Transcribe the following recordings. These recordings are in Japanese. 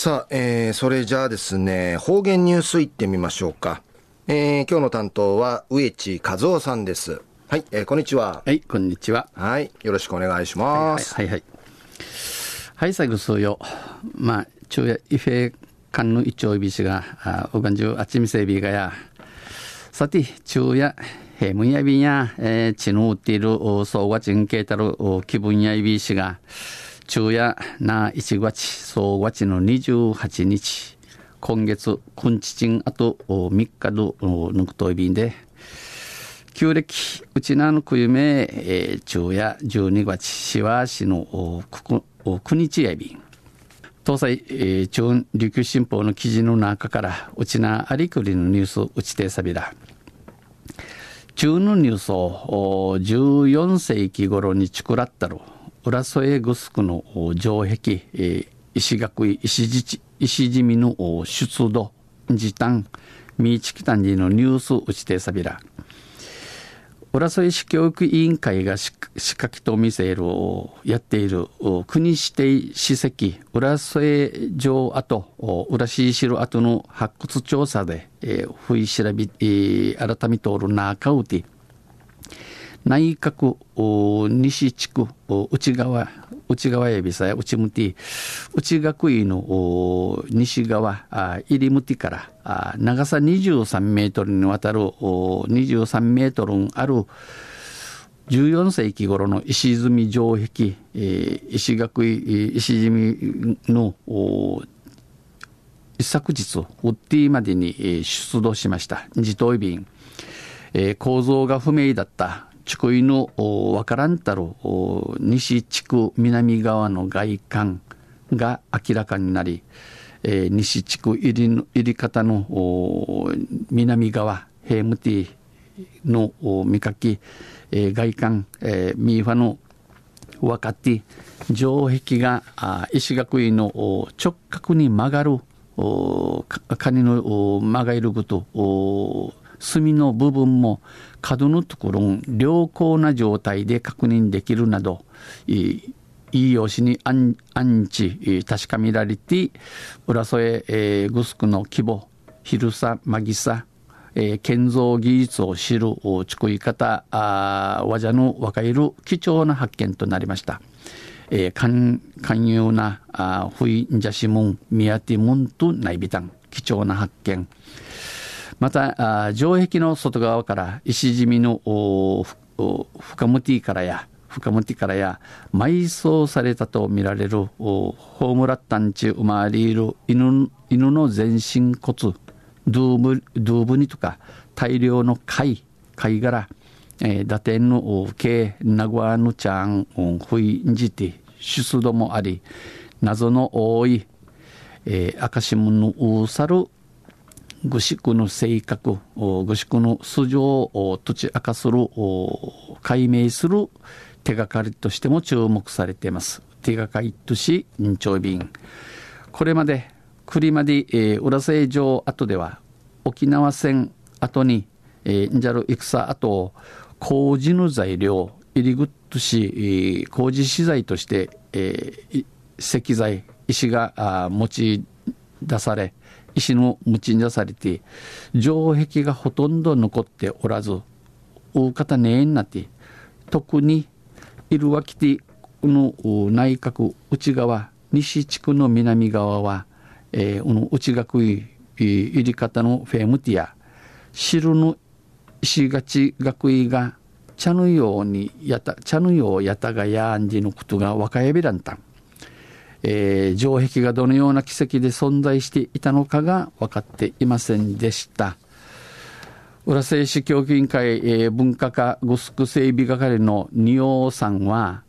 さあ、えー、それじゃあですね、方言ニュースいってみましょうか。えー、今日の担当は植地和夫さんです。はい、えー、こんにちは。はい、こんにちは。はい、よろしくお願いします。はい、はい、はい。はい、最後そうよ。まあ、昼夜、イフェ間の一丁いびしが、あ、おがんじゅう、あっちみせびがや。さて、昼夜、へむやびや、えー、ちぬうっている、そうがちんけいたる、気分やいびしが、昼夜な1月、そう月の28日、今月、くんちちんあと3日のぬくといびんで、旧暦、うちなのくゆめ、えー、昼夜12月、しわしのくく日やびん。東西、えー、中琉球新報の記事の中から、うちなありくりのニュース、うちてさびら。中のニュースを14世紀頃に作らったろう。浦添グスクの城壁、石垣石地石地味の出土時短三チキタンジのニュース打ちてさびら。浦添市教育委員会が仕掛けと見せるやっている国指定史跡浦添城跡浦市城跡の発掘調査で、えー、不意調べ、えー、改めとる中うて内閣西地区内側内側エビサや内向き内学院の西側入り向きから長さ23メートルにわたる23メートルある14世紀頃の石積み城壁、石学院石積みの一昨日ウッディまでに出土しました。自頭便構造が不明だった。地区のわからんたる西地区南側の外観が明らかになり、えー、西地区入り入り方の南側ヘームティの見かき、えー、外観、えー、ミーファの分かって城壁が石垣院の直角に曲がるカニの曲がること隅の部分も角のところ良好な状態で確認できるなどいい用紙に安置確かめられて浦添、えー、グスクの規模広さまぎさえー、建造技術を知る作り方あ和者の若いる貴重な発見となりました。えー、寛容なあ不意んじゃしもん宮やてもんとないびたん貴重な発見また城壁の外側から石積みの深むティからや深むティからや埋葬されたとみられるホームラッタンチ生まれる犬犬の全身骨ドゥーブドゥーブニとか大量の貝貝殻え、打点の計名古屋のちゃんふいんじて出土もあり謎の多い、えー、赤新聞のうさる具宿の性格具宿の素性を土地明かする解明する手がかりとしても注目されています。手がかりとし認証便。これまで栗まで、えー、浦添城跡では沖縄戦跡に、えー、んじゃる戦跡工事の材料入り口し、えー、工事資材として、えー、石材石が持ち出され石の持ち出されて城壁がほとんど残っておらず大方ねえになって特にいるわきての内閣内側西地区の南側は、えー、この内学位入り方のフェムティア。汁の石がち学位が茶のようにやた茶のようやたがやんじのことが若やびらんたん。えー、城壁がどのような奇跡で存在していたのかが分かっていませんでした。浦添市教育委員会、えー、文化課グスク整備係の仁王さんは、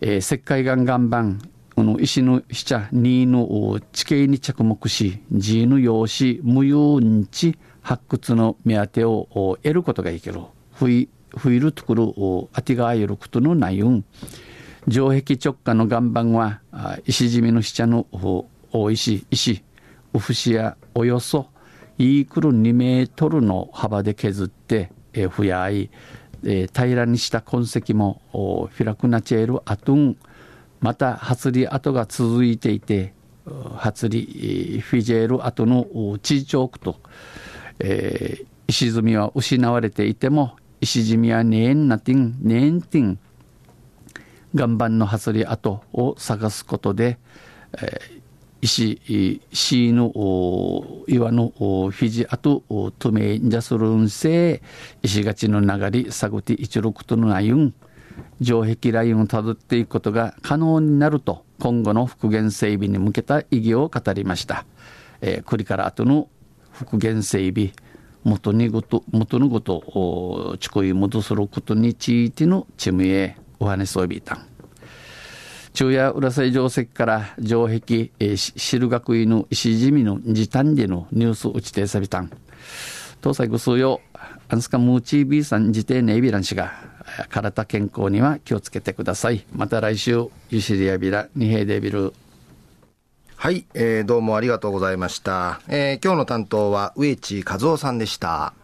えー、石灰岩岩盤この石の下2の地形に着目し G の用紙無用日発掘の目当てを得ることがいけるふいふいるところあてがあゆることのないうん城壁直下の岩盤は石締めの下の大石石ウフシやおよそイークル2メートルの幅で削って、ふやい、平らにした痕跡もフィラクナチェールアトンまた発り跡が続いていて発理フィジェール後の地上区と、えー、石積みは失われていても石積みはねえんなてんねえんてん岩盤の発り跡を探すことで、えー、石、石の岩の肘跡とめんじゃするんせ石がちの流れ探って一六とのなゆん城壁ラインをたどっていくことが可能になると今後の復元整備に向けた意義を語りました。えー、これから後の復元整備元にごと元のごとちこい戻することについてのチームへお話そうびたん。昼夜浦添城石から城壁、えー、汁学院の石地味の時短でのニュース打ちてさびたん。東西ご数用、アンスカムーチービーさん自邸ネイビラン氏が、体健康には気をつけてください。また来週、ユシリアビラ、ニヘイデビル。はい、えー、どうもありがとうございました。えー、今日の担当は植地和夫さんでした。